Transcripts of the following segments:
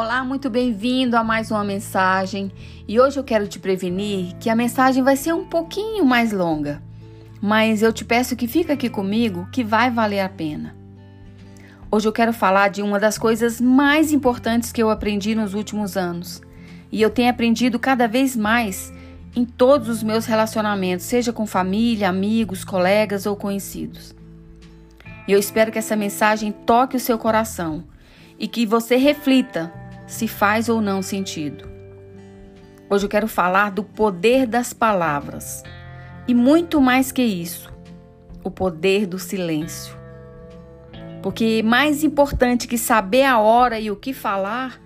Olá, muito bem-vindo a mais uma mensagem. E hoje eu quero te prevenir que a mensagem vai ser um pouquinho mais longa. Mas eu te peço que fique aqui comigo, que vai valer a pena. Hoje eu quero falar de uma das coisas mais importantes que eu aprendi nos últimos anos. E eu tenho aprendido cada vez mais em todos os meus relacionamentos, seja com família, amigos, colegas ou conhecidos. E eu espero que essa mensagem toque o seu coração e que você reflita se faz ou não sentido. Hoje eu quero falar do poder das palavras e muito mais que isso, o poder do silêncio. Porque mais importante que saber a hora e o que falar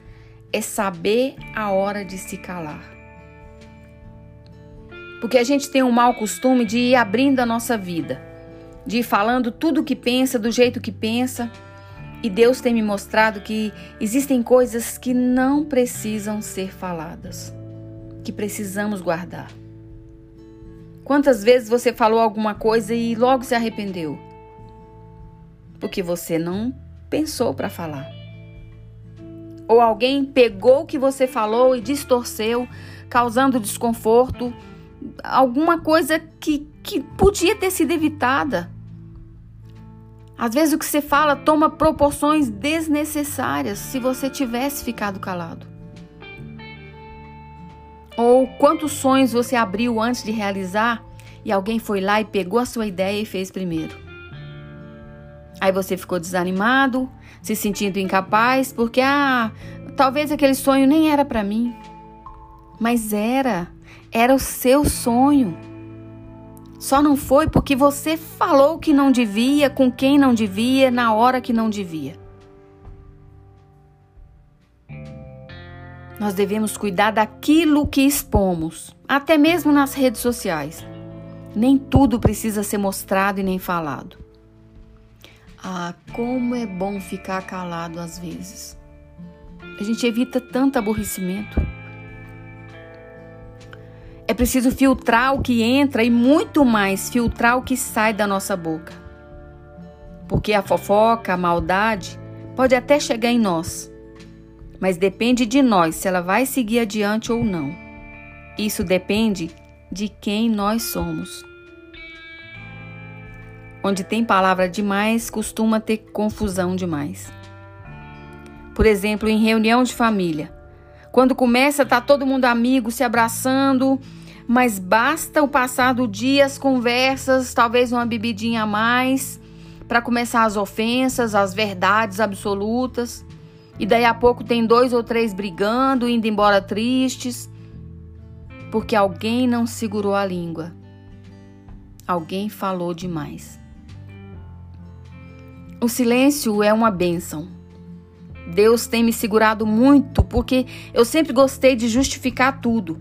é saber a hora de se calar. Porque a gente tem um mau costume de ir abrindo a nossa vida, de ir falando tudo o que pensa, do jeito que pensa e Deus tem me mostrado que existem coisas que não precisam ser faladas, que precisamos guardar. Quantas vezes você falou alguma coisa e logo se arrependeu? Porque você não pensou para falar. Ou alguém pegou o que você falou e distorceu, causando desconforto, alguma coisa que, que podia ter sido evitada. Às vezes o que você fala toma proporções desnecessárias se você tivesse ficado calado. Ou quantos sonhos você abriu antes de realizar e alguém foi lá e pegou a sua ideia e fez primeiro. Aí você ficou desanimado, se sentindo incapaz, porque ah, talvez aquele sonho nem era para mim. Mas era, era o seu sonho. Só não foi porque você falou que não devia, com quem não devia, na hora que não devia. Nós devemos cuidar daquilo que expomos, até mesmo nas redes sociais. Nem tudo precisa ser mostrado e nem falado. Ah, como é bom ficar calado às vezes. A gente evita tanto aborrecimento. É preciso filtrar o que entra e muito mais filtrar o que sai da nossa boca. Porque a fofoca, a maldade, pode até chegar em nós, mas depende de nós se ela vai seguir adiante ou não. Isso depende de quem nós somos. Onde tem palavra demais, costuma ter confusão demais. Por exemplo, em reunião de família. Quando começa, tá todo mundo amigo, se abraçando, mas basta o passar do dia, as conversas, talvez uma bebidinha a mais, para começar as ofensas, as verdades absolutas. E daí a pouco tem dois ou três brigando, indo embora tristes, porque alguém não segurou a língua. Alguém falou demais. O silêncio é uma bênção. Deus tem me segurado muito porque eu sempre gostei de justificar tudo,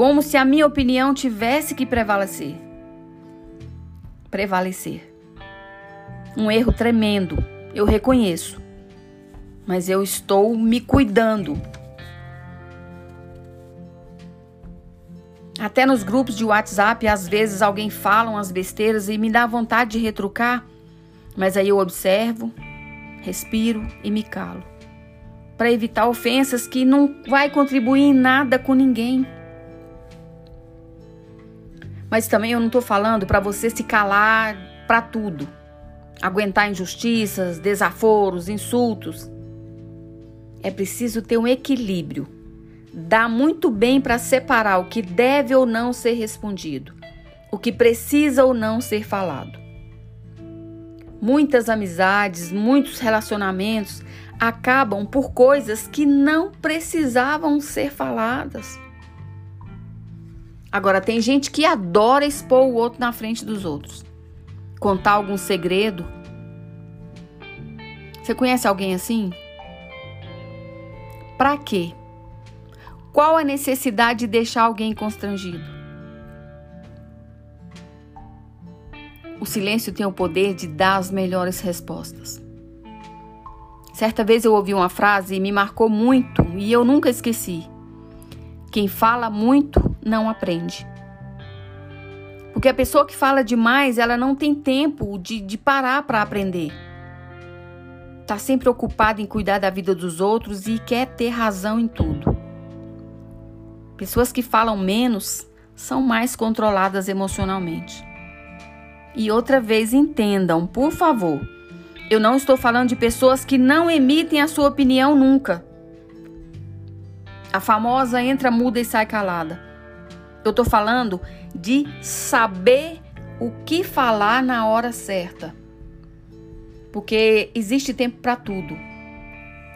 como se a minha opinião tivesse que prevalecer. Prevalecer. Um erro tremendo, eu reconheço. Mas eu estou me cuidando. Até nos grupos de WhatsApp, às vezes alguém fala umas besteiras e me dá vontade de retrucar, mas aí eu observo, respiro e me calo para evitar ofensas que não vai contribuir em nada com ninguém. Mas também eu não estou falando para você se calar para tudo, aguentar injustiças, desaforos, insultos. É preciso ter um equilíbrio. Dá muito bem para separar o que deve ou não ser respondido, o que precisa ou não ser falado. Muitas amizades, muitos relacionamentos acabam por coisas que não precisavam ser faladas. Agora, tem gente que adora expor o outro na frente dos outros, contar algum segredo. Você conhece alguém assim? Para quê? Qual a necessidade de deixar alguém constrangido? O silêncio tem o poder de dar as melhores respostas. Certa vez eu ouvi uma frase e me marcou muito e eu nunca esqueci. Quem fala muito não aprende. Porque a pessoa que fala demais, ela não tem tempo de, de parar para aprender. está sempre ocupado em cuidar da vida dos outros e quer ter razão em tudo. Pessoas que falam menos são mais controladas emocionalmente. E outra vez entendam, por favor, eu não estou falando de pessoas que não emitem a sua opinião nunca. A famosa entra muda e sai calada. Eu estou falando de saber o que falar na hora certa. Porque existe tempo para tudo.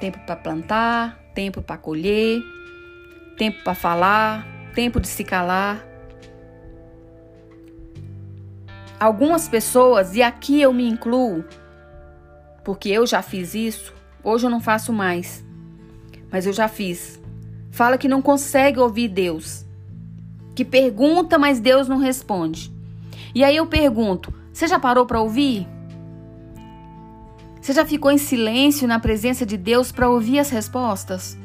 Tempo para plantar, tempo para colher, tempo para falar, tempo de se calar. Algumas pessoas, e aqui eu me incluo, porque eu já fiz isso, hoje eu não faço mais, mas eu já fiz. Fala que não consegue ouvir Deus, que pergunta, mas Deus não responde. E aí eu pergunto: você já parou para ouvir? Você já ficou em silêncio na presença de Deus para ouvir as respostas?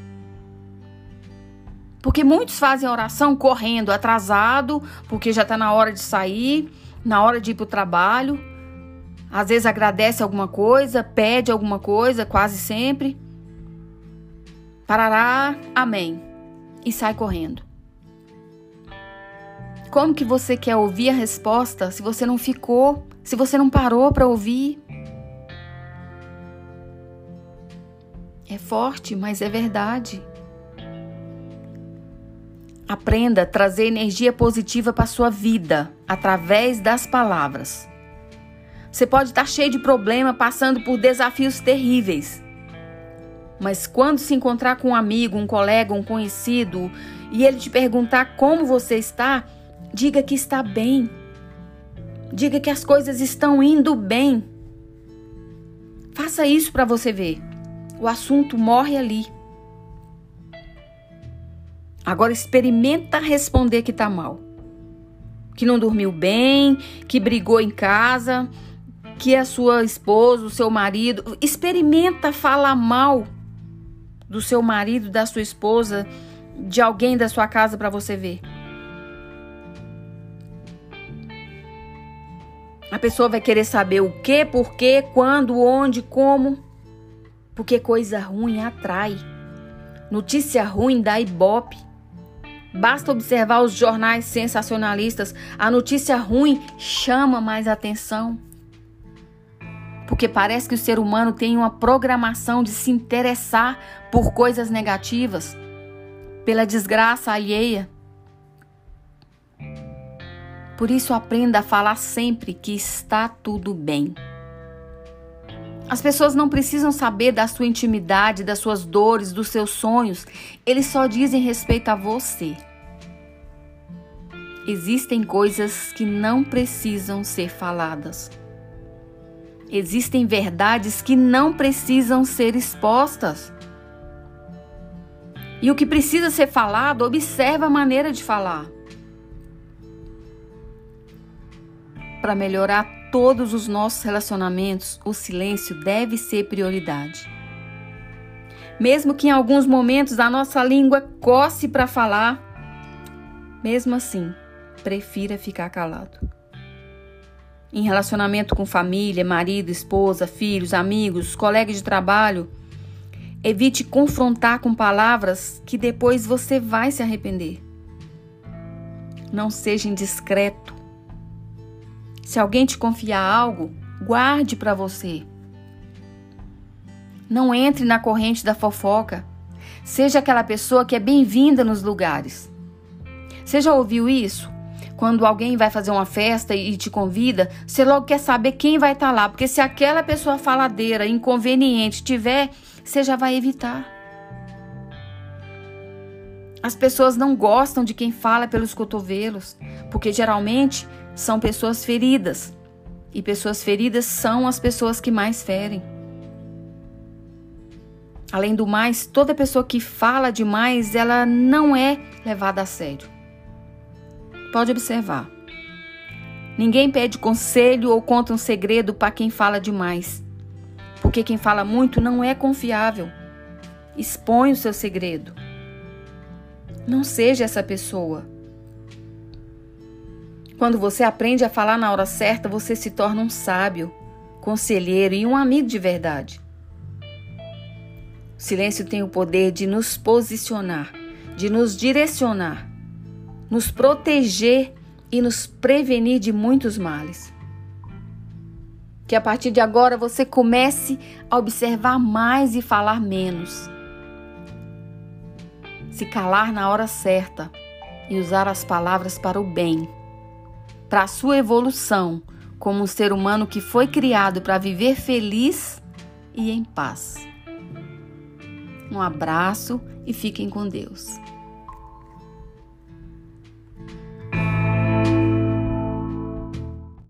Porque muitos fazem a oração correndo, atrasado, porque já está na hora de sair, na hora de ir para o trabalho. Às vezes agradece alguma coisa, pede alguma coisa, quase sempre. Parará, amém. E sai correndo. Como que você quer ouvir a resposta se você não ficou, se você não parou para ouvir? É forte, mas é verdade. Aprenda a trazer energia positiva para sua vida através das palavras. Você pode estar cheio de problema, passando por desafios terríveis. Mas quando se encontrar com um amigo, um colega, um conhecido, e ele te perguntar como você está, Diga que está bem. Diga que as coisas estão indo bem. Faça isso para você ver. O assunto morre ali. Agora experimenta responder que está mal. Que não dormiu bem, que brigou em casa, que a sua esposa, o seu marido. Experimenta falar mal do seu marido, da sua esposa, de alguém da sua casa para você ver. A pessoa vai querer saber o que, por quê, quando, onde, como. Porque coisa ruim atrai. Notícia ruim dá ibope. Basta observar os jornais sensacionalistas, a notícia ruim chama mais atenção. Porque parece que o ser humano tem uma programação de se interessar por coisas negativas, pela desgraça alheia. Por isso, aprenda a falar sempre que está tudo bem. As pessoas não precisam saber da sua intimidade, das suas dores, dos seus sonhos. Eles só dizem respeito a você. Existem coisas que não precisam ser faladas. Existem verdades que não precisam ser expostas. E o que precisa ser falado, observa a maneira de falar. Para melhorar todos os nossos relacionamentos, o silêncio deve ser prioridade. Mesmo que em alguns momentos a nossa língua coce para falar, mesmo assim, prefira ficar calado. Em relacionamento com família, marido, esposa, filhos, amigos, colegas de trabalho, evite confrontar com palavras que depois você vai se arrepender. Não seja indiscreto se alguém te confiar algo, guarde para você. Não entre na corrente da fofoca. Seja aquela pessoa que é bem-vinda nos lugares. Você já ouviu isso? Quando alguém vai fazer uma festa e te convida, você logo quer saber quem vai estar tá lá, porque se aquela pessoa faladeira, inconveniente tiver, você já vai evitar. As pessoas não gostam de quem fala pelos cotovelos, porque geralmente são pessoas feridas. E pessoas feridas são as pessoas que mais ferem. Além do mais, toda pessoa que fala demais, ela não é levada a sério. Pode observar. Ninguém pede conselho ou conta um segredo para quem fala demais. Porque quem fala muito não é confiável. Expõe o seu segredo. Não seja essa pessoa. Quando você aprende a falar na hora certa, você se torna um sábio, conselheiro e um amigo de verdade. O silêncio tem o poder de nos posicionar, de nos direcionar, nos proteger e nos prevenir de muitos males. Que a partir de agora você comece a observar mais e falar menos. Se calar na hora certa e usar as palavras para o bem, para a sua evolução como um ser humano que foi criado para viver feliz e em paz. Um abraço e fiquem com Deus.